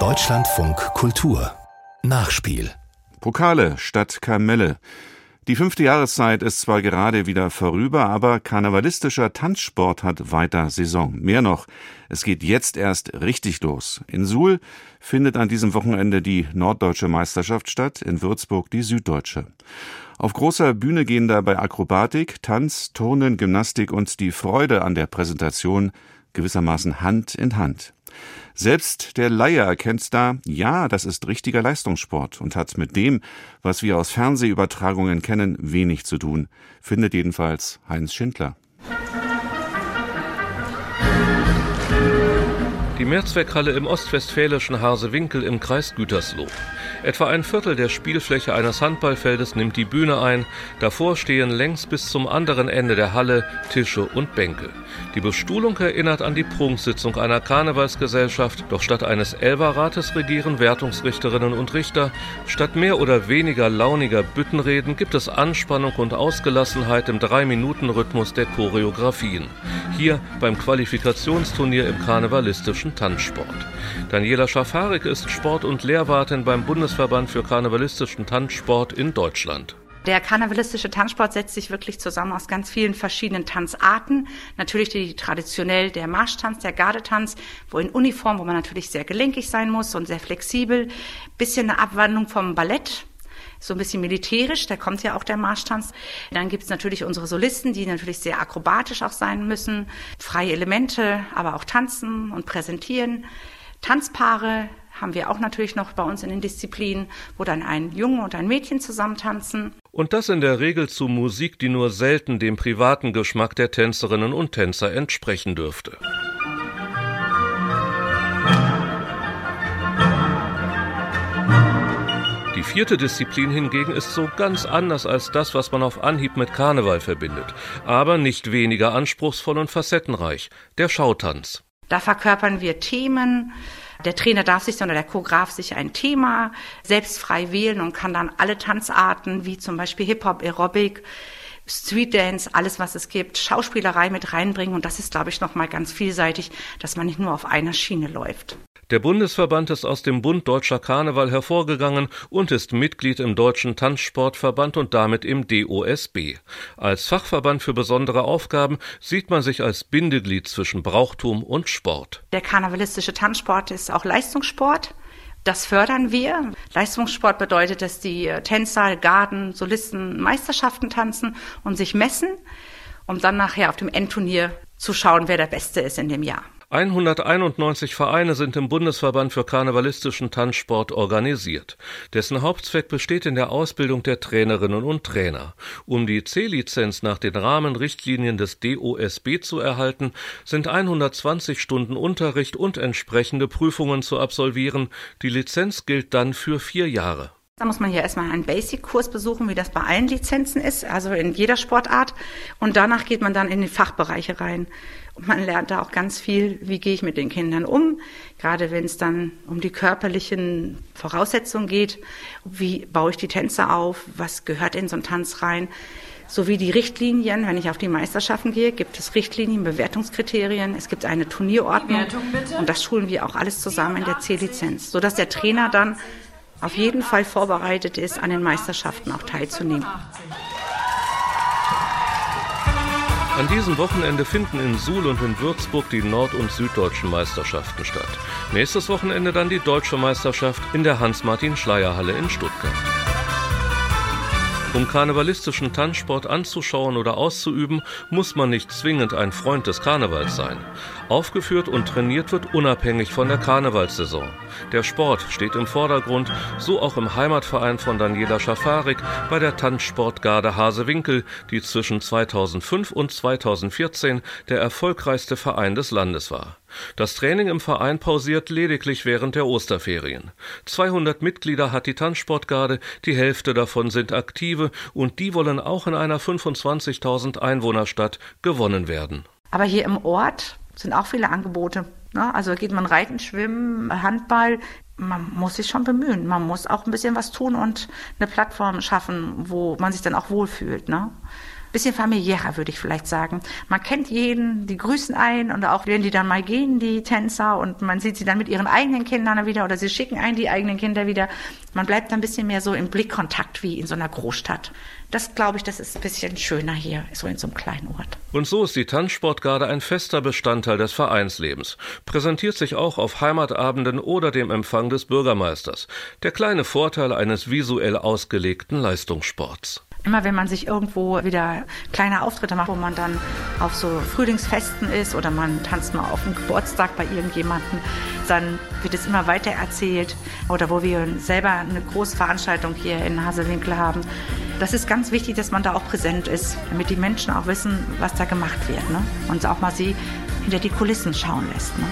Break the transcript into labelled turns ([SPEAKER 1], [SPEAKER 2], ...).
[SPEAKER 1] Deutschlandfunk Kultur Nachspiel
[SPEAKER 2] Pokale statt Kamelle. Die fünfte Jahreszeit ist zwar gerade wieder vorüber, aber karnevalistischer Tanzsport hat weiter Saison. Mehr noch, es geht jetzt erst richtig los. In Suhl findet an diesem Wochenende die Norddeutsche Meisterschaft statt, in Würzburg die Süddeutsche. Auf großer Bühne gehen dabei Akrobatik, Tanz, Turnen, Gymnastik und die Freude an der Präsentation gewissermaßen Hand in Hand. Selbst der Laie erkennt da, ja, das ist richtiger Leistungssport und hat mit dem, was wir aus Fernsehübertragungen kennen, wenig zu tun, findet jedenfalls Heinz Schindler.
[SPEAKER 3] Die Mehrzweckhalle im ostwestfälischen Harsewinkel im Kreis Gütersloh. Etwa ein Viertel der Spielfläche eines Handballfeldes nimmt die Bühne ein. Davor stehen längs bis zum anderen Ende der Halle Tische und Bänke. Die Bestuhlung erinnert an die Prunksitzung einer Karnevalsgesellschaft, doch statt eines Elberrates regieren Wertungsrichterinnen und Richter. Statt mehr oder weniger launiger Büttenreden gibt es Anspannung und Ausgelassenheit im Drei-Minuten-Rhythmus der Choreografien. Hier beim Qualifikationsturnier im karnevalistischen Tanzsport. Daniela Schafarik ist Sport- und Lehrwartin beim Bundesverband für karnevalistischen Tanzsport in Deutschland.
[SPEAKER 4] Der karnevalistische Tanzsport setzt sich wirklich zusammen aus ganz vielen verschiedenen Tanzarten. Natürlich die traditionell der Marschtanz, der Gardetanz, wo in Uniform, wo man natürlich sehr gelenkig sein muss und sehr flexibel. Bisschen eine Abwandlung vom Ballett, so ein bisschen militärisch, da kommt ja auch der Marschtanz. Dann gibt es natürlich unsere Solisten, die natürlich sehr akrobatisch auch sein müssen, freie Elemente, aber auch tanzen und präsentieren. Tanzpaare haben wir auch natürlich noch bei uns in den Disziplinen, wo dann ein Junge und ein Mädchen zusammen tanzen.
[SPEAKER 3] Und das in der Regel zu Musik, die nur selten dem privaten Geschmack der Tänzerinnen und Tänzer entsprechen dürfte. Vierte Disziplin hingegen ist so ganz anders als das, was man auf Anhieb mit Karneval verbindet, aber nicht weniger anspruchsvoll und facettenreich, der Schautanz.
[SPEAKER 4] Da verkörpern wir Themen, der Trainer darf sich, sondern der Choreograf sich ein Thema selbst frei wählen und kann dann alle Tanzarten, wie zum Beispiel Hip-Hop, Aerobic, Street Dance, alles was es gibt, Schauspielerei mit reinbringen. Und das ist, glaube ich, nochmal ganz vielseitig, dass man nicht nur auf einer Schiene läuft.
[SPEAKER 3] Der Bundesverband ist aus dem Bund Deutscher Karneval hervorgegangen und ist Mitglied im Deutschen Tanzsportverband und damit im DOSB. Als Fachverband für besondere Aufgaben sieht man sich als Bindeglied zwischen Brauchtum und Sport.
[SPEAKER 4] Der karnevalistische Tanzsport ist auch Leistungssport. Das fördern wir. Leistungssport bedeutet, dass die Tänzer, Garden, Solisten Meisterschaften tanzen und sich messen, um dann nachher auf dem Endturnier zu schauen, wer der Beste ist in dem Jahr.
[SPEAKER 3] 191 Vereine sind im Bundesverband für karnevalistischen Tanzsport organisiert. Dessen Hauptzweck besteht in der Ausbildung der Trainerinnen und Trainer. Um die C-Lizenz nach den Rahmenrichtlinien des DOSB zu erhalten, sind 120 Stunden Unterricht und entsprechende Prüfungen zu absolvieren. Die Lizenz gilt dann für vier Jahre.
[SPEAKER 4] Da muss man ja erstmal einen Basic-Kurs besuchen, wie das bei allen Lizenzen ist, also in jeder Sportart. Und danach geht man dann in die Fachbereiche rein. Und man lernt da auch ganz viel, wie gehe ich mit den Kindern um, gerade wenn es dann um die körperlichen Voraussetzungen geht. Wie baue ich die Tänze auf? Was gehört in so einen Tanz rein? Sowie die Richtlinien, wenn ich auf die Meisterschaften gehe, gibt es Richtlinien, Bewertungskriterien, es gibt eine Turnierordnung und das schulen wir auch alles zusammen in der C-Lizenz, sodass der Trainer dann auf jeden Fall vorbereitet ist, an den Meisterschaften auch teilzunehmen.
[SPEAKER 3] An diesem Wochenende finden in Suhl und in Würzburg die nord- und süddeutschen Meisterschaften statt. Nächstes Wochenende dann die deutsche Meisterschaft in der Hans-Martin-Schleyer-Halle in Stuttgart. Um karnevalistischen Tanzsport anzuschauen oder auszuüben, muss man nicht zwingend ein Freund des Karnevals sein. Aufgeführt und trainiert wird unabhängig von der Karnevalssaison. Der Sport steht im Vordergrund, so auch im Heimatverein von Daniela Schafarik bei der Tanzsportgarde Hasewinkel, die zwischen 2005 und 2014 der erfolgreichste Verein des Landes war. Das Training im Verein pausiert lediglich während der Osterferien. 200 Mitglieder hat die Tanzsportgarde, die Hälfte davon sind Aktive und die wollen auch in einer 25.000 Einwohnerstadt gewonnen werden.
[SPEAKER 4] Aber hier im Ort sind auch viele Angebote. Ne? Also geht man reiten, schwimmen, Handball. Man muss sich schon bemühen. Man muss auch ein bisschen was tun und eine Plattform schaffen, wo man sich dann auch wohlfühlt. Ne? Bisschen familiärer, würde ich vielleicht sagen. Man kennt jeden, die grüßen ein und auch wenn die dann mal gehen, die Tänzer, und man sieht sie dann mit ihren eigenen Kindern wieder oder sie schicken ein die eigenen Kinder wieder. Man bleibt ein bisschen mehr so im Blickkontakt wie in so einer Großstadt. Das glaube ich, das ist ein bisschen schöner hier, so in so einem kleinen Ort.
[SPEAKER 3] Und so ist die Tanzsportgarde ein fester Bestandteil des Vereinslebens, präsentiert sich auch auf Heimatabenden oder dem Empfang des Bürgermeisters. Der kleine Vorteil eines visuell ausgelegten Leistungssports.
[SPEAKER 4] Immer wenn man sich irgendwo wieder kleine Auftritte macht, wo man dann auf so Frühlingsfesten ist oder man tanzt mal auf dem Geburtstag bei irgendjemandem, dann wird es immer weiter erzählt. Oder wo wir selber eine große Veranstaltung hier in Hasewinkel haben. Das ist ganz wichtig, dass man da auch präsent ist, damit die Menschen auch wissen, was da gemacht wird. Ne? Und auch mal sie hinter die Kulissen schauen lässt. Ne?